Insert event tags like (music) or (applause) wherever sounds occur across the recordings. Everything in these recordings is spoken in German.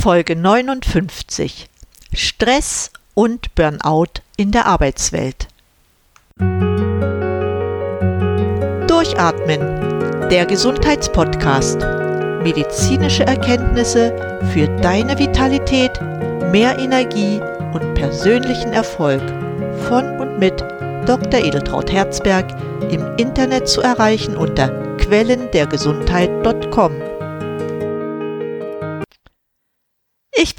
Folge 59 Stress und Burnout in der Arbeitswelt. Durchatmen, der Gesundheitspodcast. Medizinische Erkenntnisse für deine Vitalität, mehr Energie und persönlichen Erfolg von und mit Dr. Edeltraut Herzberg im Internet zu erreichen unter quellendergesundheit.com.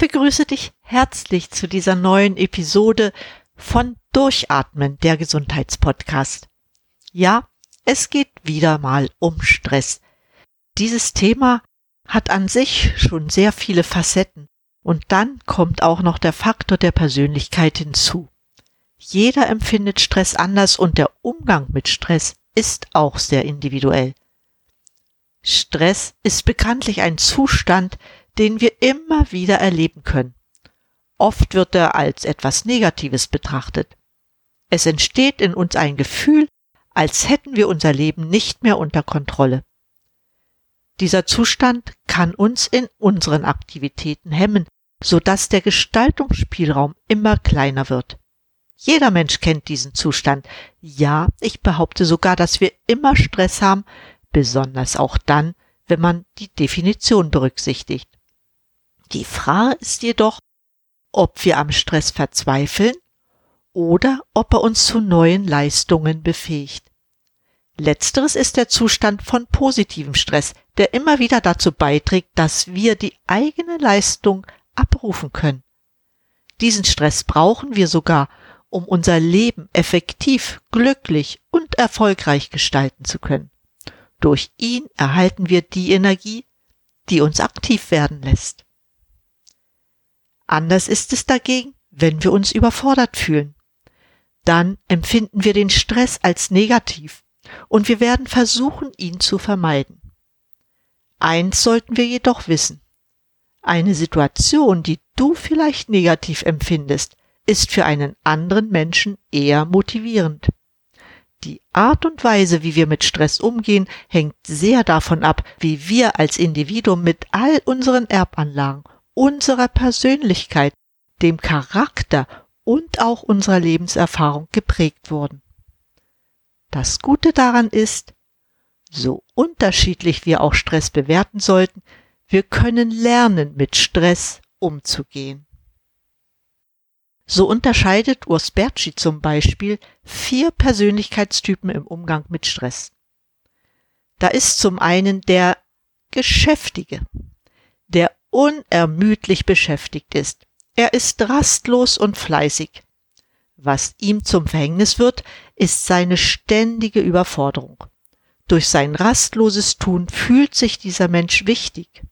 begrüße dich herzlich zu dieser neuen Episode von Durchatmen, der Gesundheitspodcast. Ja, es geht wieder mal um Stress. Dieses Thema hat an sich schon sehr viele Facetten und dann kommt auch noch der Faktor der Persönlichkeit hinzu. Jeder empfindet Stress anders und der Umgang mit Stress ist auch sehr individuell. Stress ist bekanntlich ein Zustand, den wir immer wieder erleben können. Oft wird er als etwas Negatives betrachtet. Es entsteht in uns ein Gefühl, als hätten wir unser Leben nicht mehr unter Kontrolle. Dieser Zustand kann uns in unseren Aktivitäten hemmen, so dass der Gestaltungsspielraum immer kleiner wird. Jeder Mensch kennt diesen Zustand. Ja, ich behaupte sogar, dass wir immer Stress haben, besonders auch dann, wenn man die Definition berücksichtigt. Die Frage ist jedoch, ob wir am Stress verzweifeln oder ob er uns zu neuen Leistungen befähigt. Letzteres ist der Zustand von positivem Stress, der immer wieder dazu beiträgt, dass wir die eigene Leistung abrufen können. Diesen Stress brauchen wir sogar, um unser Leben effektiv, glücklich und erfolgreich gestalten zu können. Durch ihn erhalten wir die Energie, die uns aktiv werden lässt. Anders ist es dagegen, wenn wir uns überfordert fühlen. Dann empfinden wir den Stress als negativ und wir werden versuchen, ihn zu vermeiden. Eins sollten wir jedoch wissen. Eine Situation, die du vielleicht negativ empfindest, ist für einen anderen Menschen eher motivierend. Die Art und Weise, wie wir mit Stress umgehen, hängt sehr davon ab, wie wir als Individuum mit all unseren Erbanlagen unserer Persönlichkeit, dem Charakter und auch unserer Lebenserfahrung geprägt wurden. Das Gute daran ist, so unterschiedlich wir auch Stress bewerten sollten, wir können lernen, mit Stress umzugehen. So unterscheidet Urs Bertschi zum Beispiel vier Persönlichkeitstypen im Umgang mit Stress. Da ist zum einen der Geschäftige, der unermüdlich beschäftigt ist. Er ist rastlos und fleißig. Was ihm zum Verhängnis wird, ist seine ständige Überforderung. Durch sein rastloses Tun fühlt sich dieser Mensch wichtig.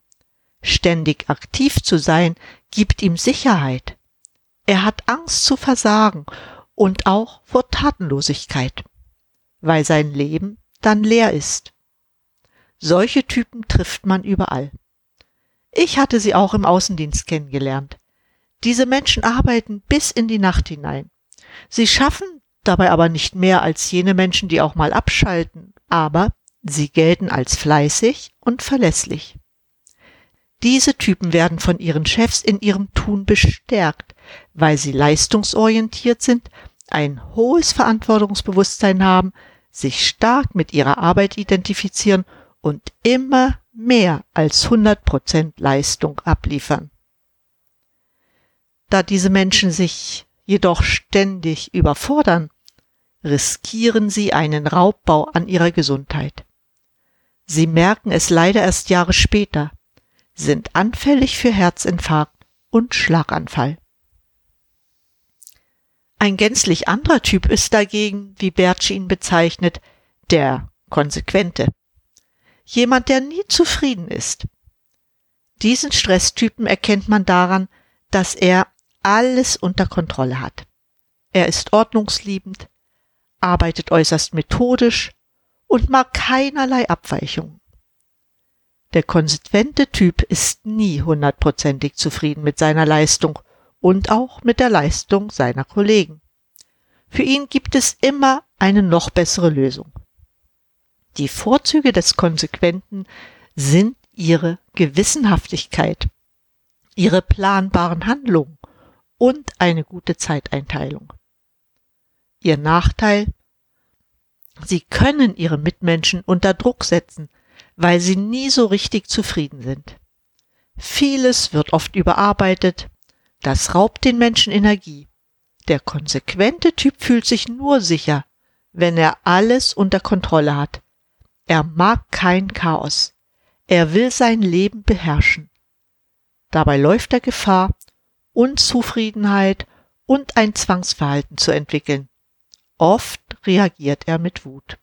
Ständig aktiv zu sein, gibt ihm Sicherheit. Er hat Angst zu versagen und auch vor Tatenlosigkeit, weil sein Leben dann leer ist. Solche Typen trifft man überall. Ich hatte sie auch im Außendienst kennengelernt. Diese Menschen arbeiten bis in die Nacht hinein. Sie schaffen dabei aber nicht mehr als jene Menschen, die auch mal abschalten, aber sie gelten als fleißig und verlässlich. Diese Typen werden von ihren Chefs in ihrem Tun bestärkt, weil sie leistungsorientiert sind, ein hohes Verantwortungsbewusstsein haben, sich stark mit ihrer Arbeit identifizieren und immer mehr als 100 Prozent Leistung abliefern. Da diese Menschen sich jedoch ständig überfordern, riskieren sie einen Raubbau an ihrer Gesundheit. Sie merken es leider erst Jahre später, sind anfällig für Herzinfarkt und Schlaganfall. Ein gänzlich anderer Typ ist dagegen, wie Bertsch ihn bezeichnet, der Konsequente jemand, der nie zufrieden ist. Diesen Stresstypen erkennt man daran, dass er alles unter Kontrolle hat. Er ist ordnungsliebend, arbeitet äußerst methodisch und mag keinerlei Abweichungen. Der konsequente Typ ist nie hundertprozentig zufrieden mit seiner Leistung und auch mit der Leistung seiner Kollegen. Für ihn gibt es immer eine noch bessere Lösung. Die Vorzüge des Konsequenten sind ihre Gewissenhaftigkeit, ihre planbaren Handlungen und eine gute Zeiteinteilung. Ihr Nachteil? Sie können ihre Mitmenschen unter Druck setzen, weil sie nie so richtig zufrieden sind. Vieles wird oft überarbeitet, das raubt den Menschen Energie. Der konsequente Typ fühlt sich nur sicher, wenn er alles unter Kontrolle hat. Er mag kein Chaos. Er will sein Leben beherrschen. Dabei läuft er Gefahr, Unzufriedenheit und ein Zwangsverhalten zu entwickeln. Oft reagiert er mit Wut.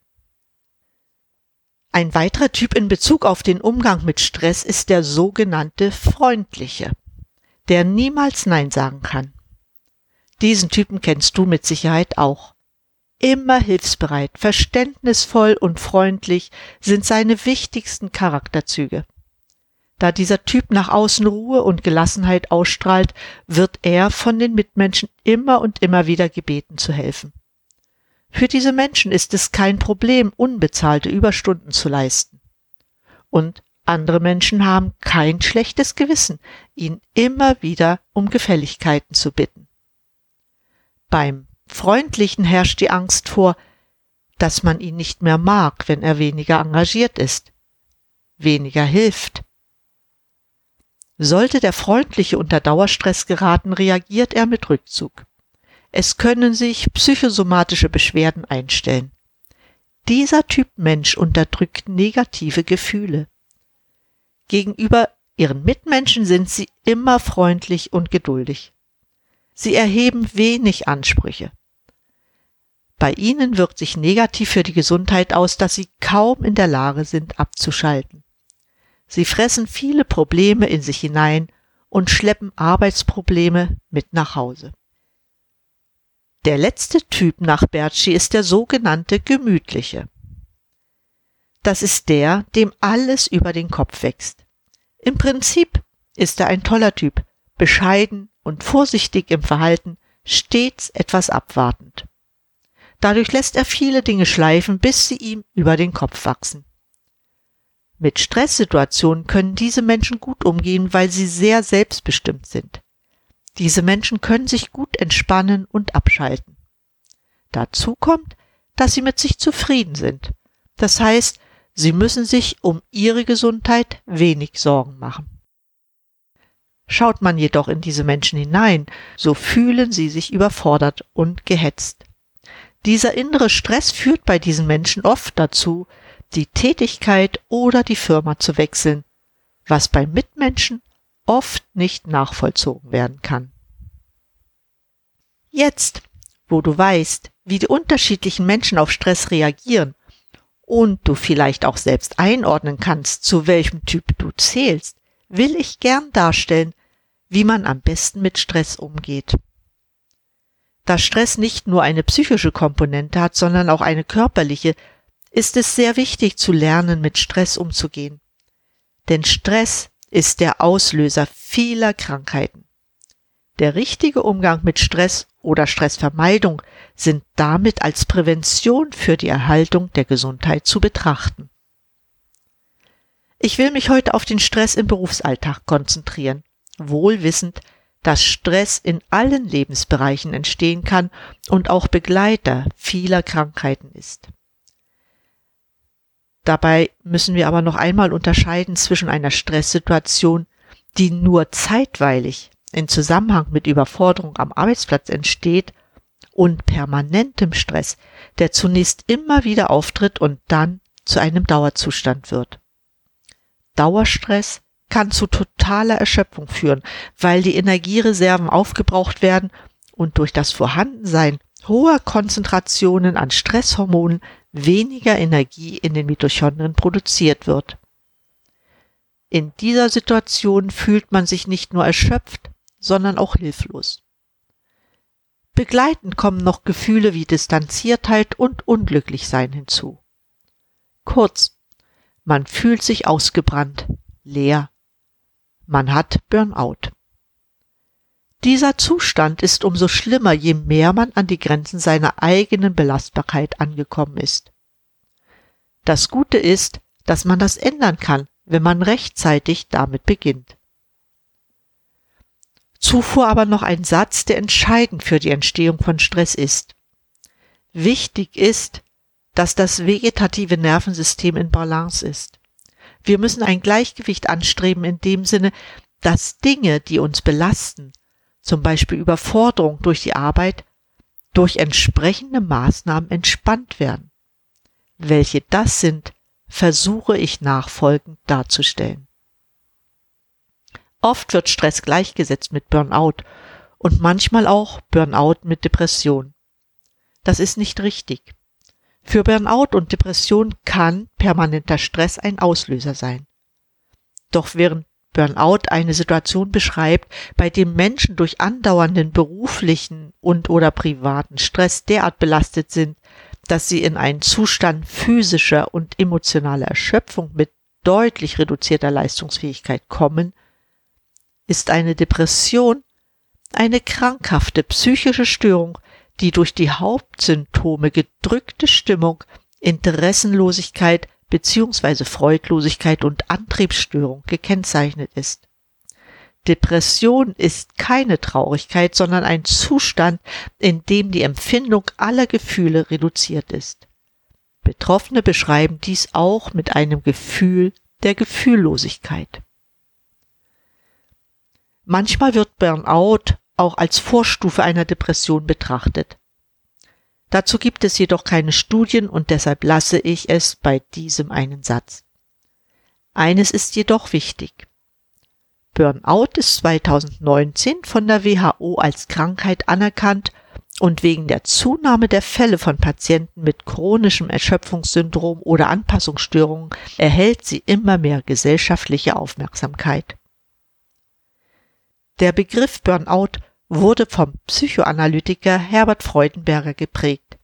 Ein weiterer Typ in Bezug auf den Umgang mit Stress ist der sogenannte freundliche, der niemals Nein sagen kann. Diesen Typen kennst du mit Sicherheit auch. Immer hilfsbereit, verständnisvoll und freundlich sind seine wichtigsten Charakterzüge. Da dieser Typ nach außen Ruhe und Gelassenheit ausstrahlt, wird er von den Mitmenschen immer und immer wieder gebeten zu helfen. Für diese Menschen ist es kein Problem, unbezahlte Überstunden zu leisten. Und andere Menschen haben kein schlechtes Gewissen, ihn immer wieder um Gefälligkeiten zu bitten. Beim Freundlichen herrscht die Angst vor, dass man ihn nicht mehr mag, wenn er weniger engagiert ist, weniger hilft. Sollte der Freundliche unter Dauerstress geraten, reagiert er mit Rückzug. Es können sich psychosomatische Beschwerden einstellen. Dieser Typ Mensch unterdrückt negative Gefühle. Gegenüber ihren Mitmenschen sind sie immer freundlich und geduldig. Sie erheben wenig Ansprüche. Bei ihnen wirkt sich negativ für die Gesundheit aus, dass sie kaum in der Lage sind abzuschalten. Sie fressen viele Probleme in sich hinein und schleppen Arbeitsprobleme mit nach Hause. Der letzte Typ nach Bertschi ist der sogenannte gemütliche. Das ist der, dem alles über den Kopf wächst. Im Prinzip ist er ein toller Typ, bescheiden und vorsichtig im Verhalten, stets etwas abwartend. Dadurch lässt er viele Dinge schleifen, bis sie ihm über den Kopf wachsen. Mit Stresssituationen können diese Menschen gut umgehen, weil sie sehr selbstbestimmt sind. Diese Menschen können sich gut entspannen und abschalten. Dazu kommt, dass sie mit sich zufrieden sind. Das heißt, sie müssen sich um ihre Gesundheit wenig Sorgen machen. Schaut man jedoch in diese Menschen hinein, so fühlen sie sich überfordert und gehetzt. Dieser innere Stress führt bei diesen Menschen oft dazu, die Tätigkeit oder die Firma zu wechseln, was bei Mitmenschen oft nicht nachvollzogen werden kann. Jetzt, wo du weißt, wie die unterschiedlichen Menschen auf Stress reagieren und du vielleicht auch selbst einordnen kannst, zu welchem Typ du zählst, will ich gern darstellen, wie man am besten mit Stress umgeht. Da Stress nicht nur eine psychische Komponente hat, sondern auch eine körperliche, ist es sehr wichtig zu lernen, mit Stress umzugehen. Denn Stress ist der Auslöser vieler Krankheiten. Der richtige Umgang mit Stress oder Stressvermeidung sind damit als Prävention für die Erhaltung der Gesundheit zu betrachten. Ich will mich heute auf den Stress im Berufsalltag konzentrieren, wohl wissend, dass Stress in allen Lebensbereichen entstehen kann und auch Begleiter vieler Krankheiten ist. Dabei müssen wir aber noch einmal unterscheiden zwischen einer Stresssituation, die nur zeitweilig in Zusammenhang mit Überforderung am Arbeitsplatz entsteht, und permanentem Stress, der zunächst immer wieder auftritt und dann zu einem Dauerzustand wird. Dauerstress kann zu totaler Erschöpfung führen, weil die Energiereserven aufgebraucht werden und durch das Vorhandensein hoher Konzentrationen an Stresshormonen weniger Energie in den Mitochondrien produziert wird. In dieser Situation fühlt man sich nicht nur erschöpft, sondern auch hilflos. Begleitend kommen noch Gefühle wie Distanziertheit und Unglücklichsein hinzu. Kurz, man fühlt sich ausgebrannt, leer, man hat Burnout. Dieser Zustand ist umso schlimmer, je mehr man an die Grenzen seiner eigenen Belastbarkeit angekommen ist. Das Gute ist, dass man das ändern kann, wenn man rechtzeitig damit beginnt. Zufuhr aber noch ein Satz, der entscheidend für die Entstehung von Stress ist. Wichtig ist, dass das vegetative Nervensystem in Balance ist. Wir müssen ein Gleichgewicht anstreben in dem Sinne, dass Dinge, die uns belasten, zum Beispiel Überforderung durch die Arbeit, durch entsprechende Maßnahmen entspannt werden. Welche das sind, versuche ich nachfolgend darzustellen. Oft wird Stress gleichgesetzt mit Burnout und manchmal auch Burnout mit Depression. Das ist nicht richtig. Für Burnout und Depression kann permanenter Stress ein Auslöser sein. Doch während Burnout eine Situation beschreibt, bei dem Menschen durch andauernden beruflichen und oder privaten Stress derart belastet sind, dass sie in einen Zustand physischer und emotionaler Erschöpfung mit deutlich reduzierter Leistungsfähigkeit kommen, ist eine Depression eine krankhafte psychische Störung, die durch die Hauptsymptome gedrückte Stimmung, Interessenlosigkeit bzw. Freudlosigkeit und Antriebsstörung gekennzeichnet ist. Depression ist keine Traurigkeit, sondern ein Zustand, in dem die Empfindung aller Gefühle reduziert ist. Betroffene beschreiben dies auch mit einem Gefühl der Gefühllosigkeit. Manchmal wird Burnout auch als Vorstufe einer Depression betrachtet. Dazu gibt es jedoch keine Studien und deshalb lasse ich es bei diesem einen Satz. Eines ist jedoch wichtig. Burnout ist 2019 von der WHO als Krankheit anerkannt und wegen der Zunahme der Fälle von Patienten mit chronischem Erschöpfungssyndrom oder Anpassungsstörungen erhält sie immer mehr gesellschaftliche Aufmerksamkeit. Der Begriff Burnout wurde vom Psychoanalytiker Herbert Freudenberger geprägt.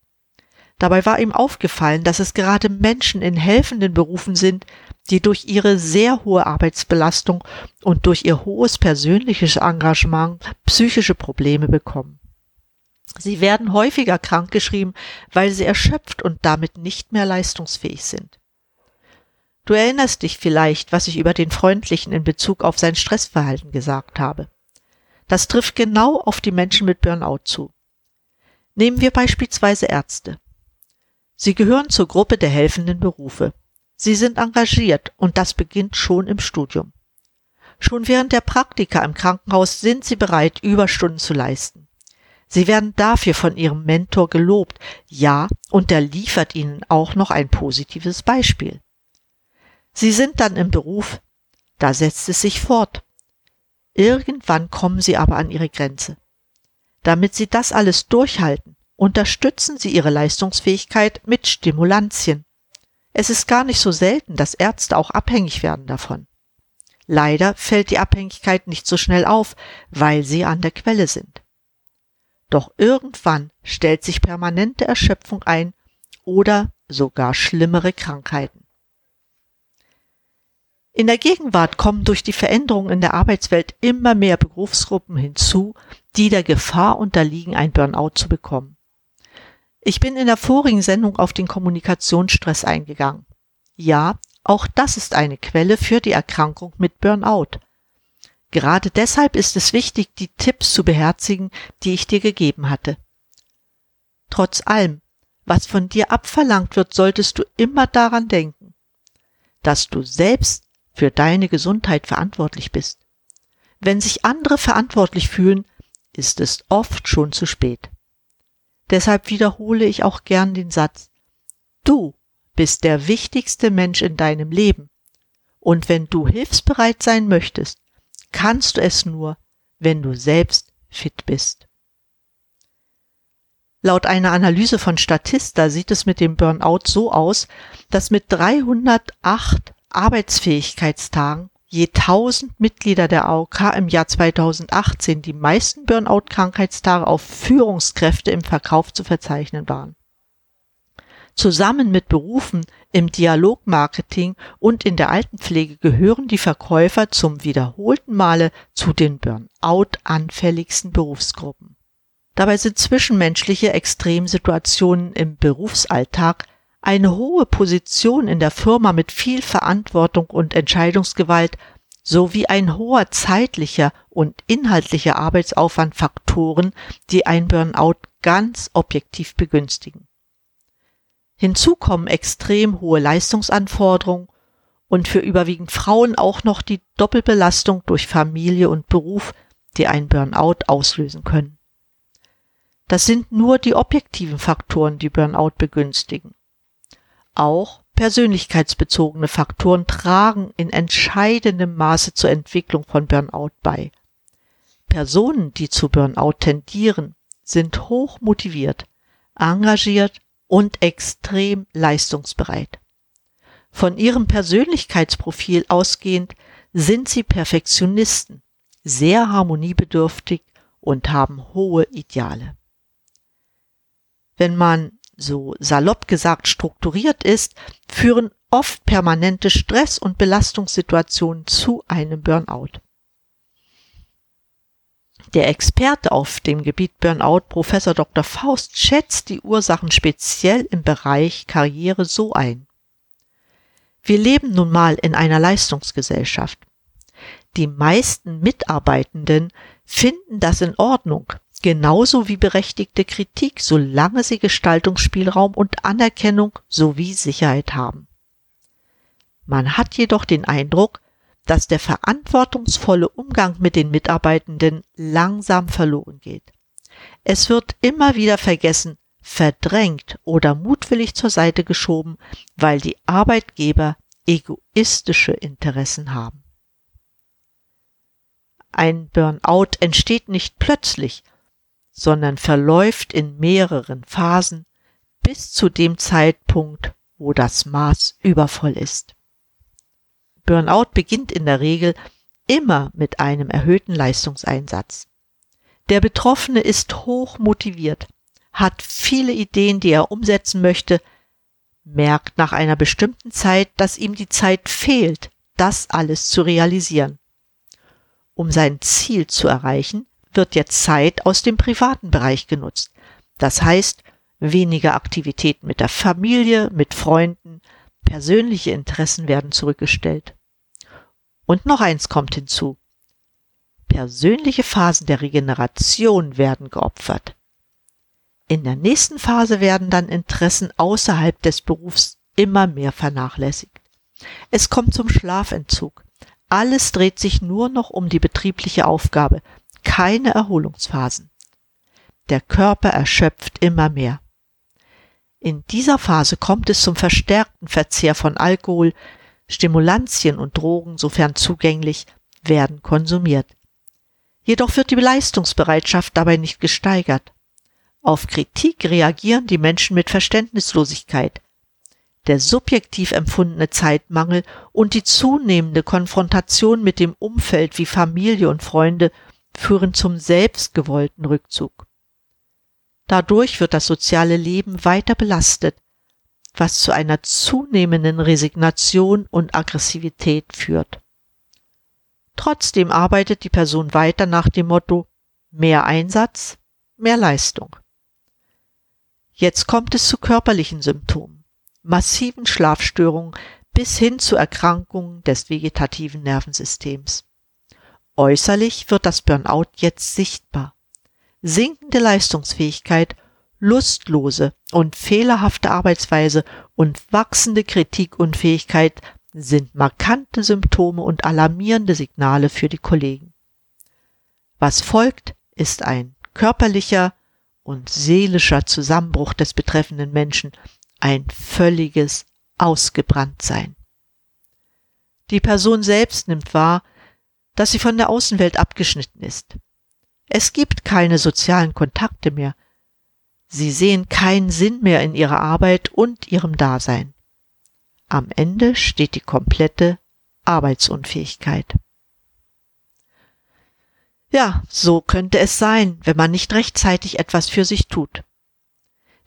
Dabei war ihm aufgefallen, dass es gerade Menschen in helfenden Berufen sind, die durch ihre sehr hohe Arbeitsbelastung und durch ihr hohes persönliches Engagement psychische Probleme bekommen. Sie werden häufiger krankgeschrieben, weil sie erschöpft und damit nicht mehr leistungsfähig sind. Du erinnerst dich vielleicht, was ich über den Freundlichen in Bezug auf sein Stressverhalten gesagt habe. Das trifft genau auf die Menschen mit Burnout zu. Nehmen wir beispielsweise Ärzte. Sie gehören zur Gruppe der helfenden Berufe. Sie sind engagiert und das beginnt schon im Studium. Schon während der Praktika im Krankenhaus sind sie bereit, Überstunden zu leisten. Sie werden dafür von ihrem Mentor gelobt, ja, und er liefert ihnen auch noch ein positives Beispiel. Sie sind dann im Beruf, da setzt es sich fort. Irgendwann kommen sie aber an ihre Grenze. Damit sie das alles durchhalten, unterstützen sie ihre Leistungsfähigkeit mit Stimulantien. Es ist gar nicht so selten, dass Ärzte auch abhängig werden davon. Leider fällt die Abhängigkeit nicht so schnell auf, weil sie an der Quelle sind. Doch irgendwann stellt sich permanente Erschöpfung ein oder sogar schlimmere Krankheiten. In der Gegenwart kommen durch die Veränderungen in der Arbeitswelt immer mehr Berufsgruppen hinzu, die der Gefahr unterliegen, ein Burnout zu bekommen. Ich bin in der vorigen Sendung auf den Kommunikationsstress eingegangen. Ja, auch das ist eine Quelle für die Erkrankung mit Burnout. Gerade deshalb ist es wichtig, die Tipps zu beherzigen, die ich dir gegeben hatte. Trotz allem, was von dir abverlangt wird, solltest du immer daran denken, dass du selbst für deine Gesundheit verantwortlich bist. Wenn sich andere verantwortlich fühlen, ist es oft schon zu spät. Deshalb wiederhole ich auch gern den Satz, du bist der wichtigste Mensch in deinem Leben. Und wenn du hilfsbereit sein möchtest, kannst du es nur, wenn du selbst fit bist. Laut einer Analyse von Statista sieht es mit dem Burnout so aus, dass mit 308 Arbeitsfähigkeitstagen je 1000 Mitglieder der AOK im Jahr 2018 die meisten Burnout-Krankheitstage auf Führungskräfte im Verkauf zu verzeichnen waren. Zusammen mit Berufen im Dialogmarketing und in der Altenpflege gehören die Verkäufer zum wiederholten Male zu den Burnout-anfälligsten Berufsgruppen. Dabei sind zwischenmenschliche Extremsituationen im Berufsalltag eine hohe Position in der Firma mit viel Verantwortung und Entscheidungsgewalt sowie ein hoher zeitlicher und inhaltlicher Arbeitsaufwand Faktoren, die ein Burnout ganz objektiv begünstigen. Hinzu kommen extrem hohe Leistungsanforderungen und für überwiegend Frauen auch noch die Doppelbelastung durch Familie und Beruf, die ein Burnout auslösen können. Das sind nur die objektiven Faktoren, die Burnout begünstigen. Auch persönlichkeitsbezogene Faktoren tragen in entscheidendem Maße zur Entwicklung von Burnout bei. Personen, die zu Burnout tendieren, sind hoch motiviert, engagiert und extrem leistungsbereit. Von ihrem Persönlichkeitsprofil ausgehend sind sie Perfektionisten, sehr harmoniebedürftig und haben hohe Ideale. Wenn man so salopp gesagt strukturiert ist, führen oft permanente Stress- und Belastungssituationen zu einem Burnout. Der Experte auf dem Gebiet Burnout, Professor Dr. Faust, schätzt die Ursachen speziell im Bereich Karriere so ein. Wir leben nun mal in einer Leistungsgesellschaft. Die meisten Mitarbeitenden finden das in Ordnung, genauso wie berechtigte Kritik, solange sie Gestaltungsspielraum und Anerkennung sowie Sicherheit haben. Man hat jedoch den Eindruck, dass der verantwortungsvolle Umgang mit den Mitarbeitenden langsam verloren geht. Es wird immer wieder vergessen, verdrängt oder mutwillig zur Seite geschoben, weil die Arbeitgeber egoistische Interessen haben. Ein Burnout entsteht nicht plötzlich, sondern verläuft in mehreren Phasen bis zu dem Zeitpunkt, wo das Maß übervoll ist. Burnout beginnt in der Regel immer mit einem erhöhten Leistungseinsatz. Der Betroffene ist hoch motiviert, hat viele Ideen, die er umsetzen möchte, merkt nach einer bestimmten Zeit, dass ihm die Zeit fehlt, das alles zu realisieren. Um sein Ziel zu erreichen, wird jetzt Zeit aus dem privaten Bereich genutzt. Das heißt, weniger Aktivitäten mit der Familie, mit Freunden, persönliche Interessen werden zurückgestellt. Und noch eins kommt hinzu. Persönliche Phasen der Regeneration werden geopfert. In der nächsten Phase werden dann Interessen außerhalb des Berufs immer mehr vernachlässigt. Es kommt zum Schlafentzug. Alles dreht sich nur noch um die betriebliche Aufgabe, keine Erholungsphasen. Der Körper erschöpft immer mehr. In dieser Phase kommt es zum verstärkten Verzehr von Alkohol, Stimulantien und Drogen, sofern zugänglich, werden konsumiert. Jedoch wird die Leistungsbereitschaft dabei nicht gesteigert. Auf Kritik reagieren die Menschen mit Verständnislosigkeit. Der subjektiv empfundene Zeitmangel und die zunehmende Konfrontation mit dem Umfeld wie Familie und Freunde führen zum selbstgewollten Rückzug. Dadurch wird das soziale Leben weiter belastet, was zu einer zunehmenden Resignation und Aggressivität führt. Trotzdem arbeitet die Person weiter nach dem Motto mehr Einsatz, mehr Leistung. Jetzt kommt es zu körperlichen Symptomen, massiven Schlafstörungen bis hin zu Erkrankungen des vegetativen Nervensystems. Äußerlich wird das Burnout jetzt sichtbar. Sinkende Leistungsfähigkeit, lustlose und fehlerhafte Arbeitsweise und wachsende Kritikunfähigkeit sind markante Symptome und alarmierende Signale für die Kollegen. Was folgt, ist ein körperlicher und seelischer Zusammenbruch des betreffenden Menschen, ein völliges Ausgebranntsein. Die Person selbst nimmt wahr, dass sie von der Außenwelt abgeschnitten ist. Es gibt keine sozialen Kontakte mehr. Sie sehen keinen Sinn mehr in ihrer Arbeit und ihrem Dasein. Am Ende steht die komplette Arbeitsunfähigkeit. Ja, so könnte es sein, wenn man nicht rechtzeitig etwas für sich tut.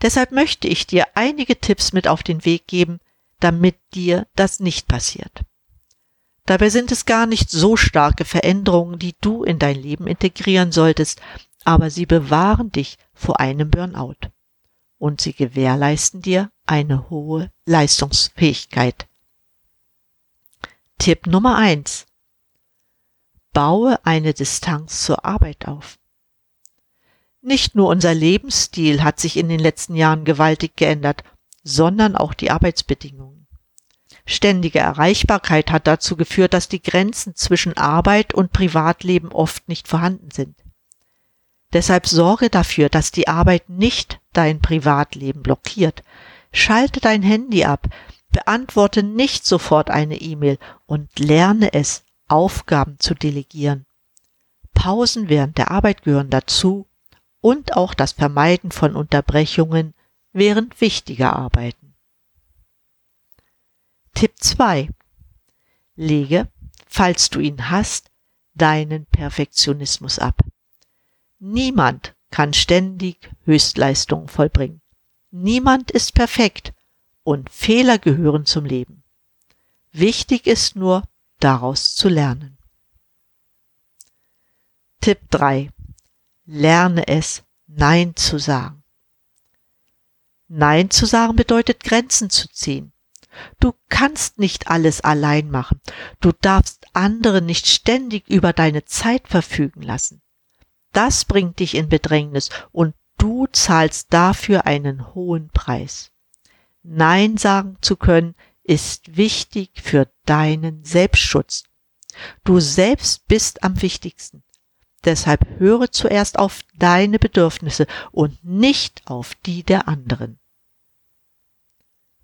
Deshalb möchte ich dir einige Tipps mit auf den Weg geben, damit dir das nicht passiert. Dabei sind es gar nicht so starke Veränderungen, die du in dein Leben integrieren solltest, aber sie bewahren dich vor einem Burnout. Und sie gewährleisten dir eine hohe Leistungsfähigkeit. Tipp Nummer eins: Baue eine Distanz zur Arbeit auf. Nicht nur unser Lebensstil hat sich in den letzten Jahren gewaltig geändert, sondern auch die Arbeitsbedingungen. Ständige Erreichbarkeit hat dazu geführt, dass die Grenzen zwischen Arbeit und Privatleben oft nicht vorhanden sind. Deshalb sorge dafür, dass die Arbeit nicht dein Privatleben blockiert. Schalte dein Handy ab, beantworte nicht sofort eine E-Mail und lerne es, Aufgaben zu delegieren. Pausen während der Arbeit gehören dazu und auch das Vermeiden von Unterbrechungen während wichtiger Arbeiten. Tipp 2. Lege, falls du ihn hast, deinen Perfektionismus ab. Niemand kann ständig Höchstleistungen vollbringen. Niemand ist perfekt und Fehler gehören zum Leben. Wichtig ist nur, daraus zu lernen. Tipp 3. Lerne es, Nein zu sagen. Nein zu sagen bedeutet Grenzen zu ziehen. Du kannst nicht alles allein machen. Du darfst andere nicht ständig über deine Zeit verfügen lassen. Das bringt dich in Bedrängnis und du zahlst dafür einen hohen Preis. Nein sagen zu können ist wichtig für deinen Selbstschutz. Du selbst bist am wichtigsten. Deshalb höre zuerst auf deine Bedürfnisse und nicht auf die der anderen.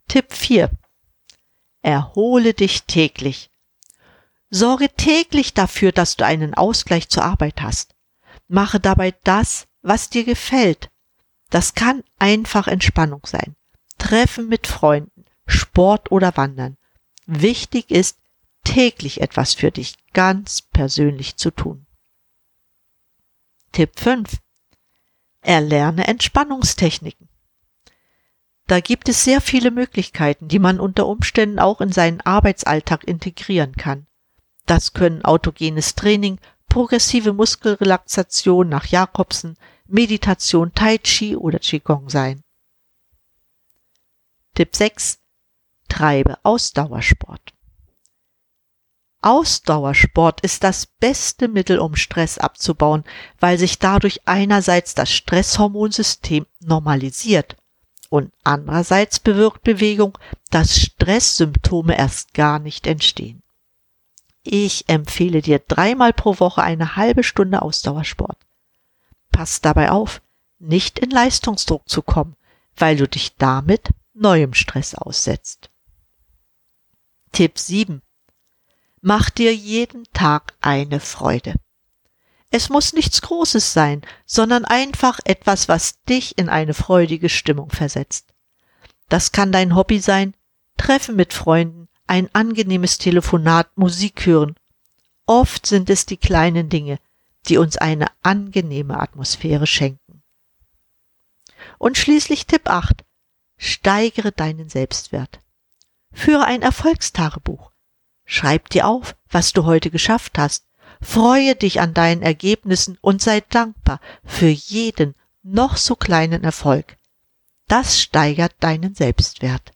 Tipp 4. Erhole dich täglich. Sorge täglich dafür, dass du einen Ausgleich zur Arbeit hast. Mache dabei das, was dir gefällt. Das kann einfach Entspannung sein. Treffen mit Freunden, Sport oder Wandern. Wichtig ist, täglich etwas für dich ganz persönlich zu tun. Tipp 5. Erlerne Entspannungstechniken. Da gibt es sehr viele Möglichkeiten, die man unter Umständen auch in seinen Arbeitsalltag integrieren kann. Das können autogenes Training, progressive Muskelrelaxation nach Jakobsen, Meditation, Tai Chi oder Qigong sein. Tipp 6. Treibe Ausdauersport. Ausdauersport ist das beste Mittel, um Stress abzubauen, weil sich dadurch einerseits das Stresshormonsystem normalisiert und andererseits bewirkt Bewegung, dass Stresssymptome erst gar nicht entstehen. Ich empfehle dir dreimal pro Woche eine halbe Stunde Ausdauersport. Pass dabei auf, nicht in Leistungsdruck zu kommen, weil du dich damit neuem Stress aussetzt. Tipp 7. Mach dir jeden Tag eine Freude. Es muss nichts Großes sein, sondern einfach etwas, was dich in eine freudige Stimmung versetzt. Das kann dein Hobby sein, Treffen mit Freunden, ein angenehmes Telefonat, Musik hören. Oft sind es die kleinen Dinge, die uns eine angenehme Atmosphäre schenken. Und schließlich Tipp 8. Steigere deinen Selbstwert. Führe ein Erfolgstagebuch. Schreib dir auf, was du heute geschafft hast. Freue dich an deinen Ergebnissen und sei dankbar für jeden noch so kleinen Erfolg. Das steigert deinen Selbstwert.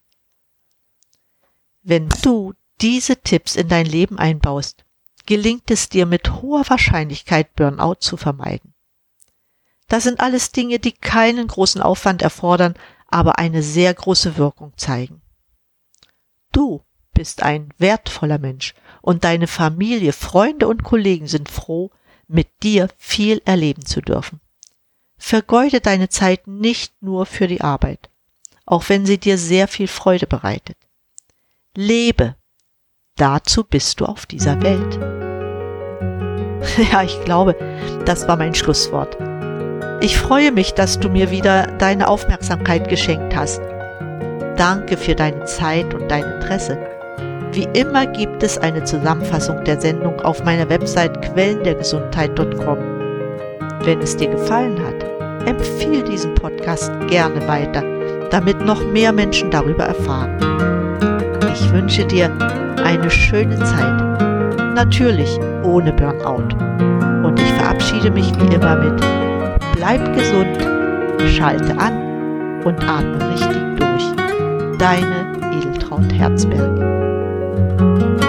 Wenn du diese Tipps in dein Leben einbaust, gelingt es dir mit hoher Wahrscheinlichkeit Burnout zu vermeiden. Das sind alles Dinge, die keinen großen Aufwand erfordern, aber eine sehr große Wirkung zeigen. Du bist ein wertvoller Mensch und deine Familie, Freunde und Kollegen sind froh, mit dir viel erleben zu dürfen. Vergeude deine Zeit nicht nur für die Arbeit, auch wenn sie dir sehr viel Freude bereitet. Lebe. Dazu bist du auf dieser Welt. (laughs) Ja, ich glaube, das war mein Schlusswort. Ich freue mich, dass du mir wieder deine Aufmerksamkeit geschenkt hast. Danke für deine Zeit und dein Interesse. Wie immer gibt es eine Zusammenfassung der Sendung auf meiner Website quellendergesundheit.com. Wenn es dir gefallen hat, empfehle diesen Podcast gerne weiter, damit noch mehr Menschen darüber erfahren. Ich wünsche dir eine schöne Zeit. Natürlich ohne Burnout. Und ich verabschiede mich wie immer mit Bleib gesund, schalte an und atme richtig durch. Deine Edeltraut Herzberg. Música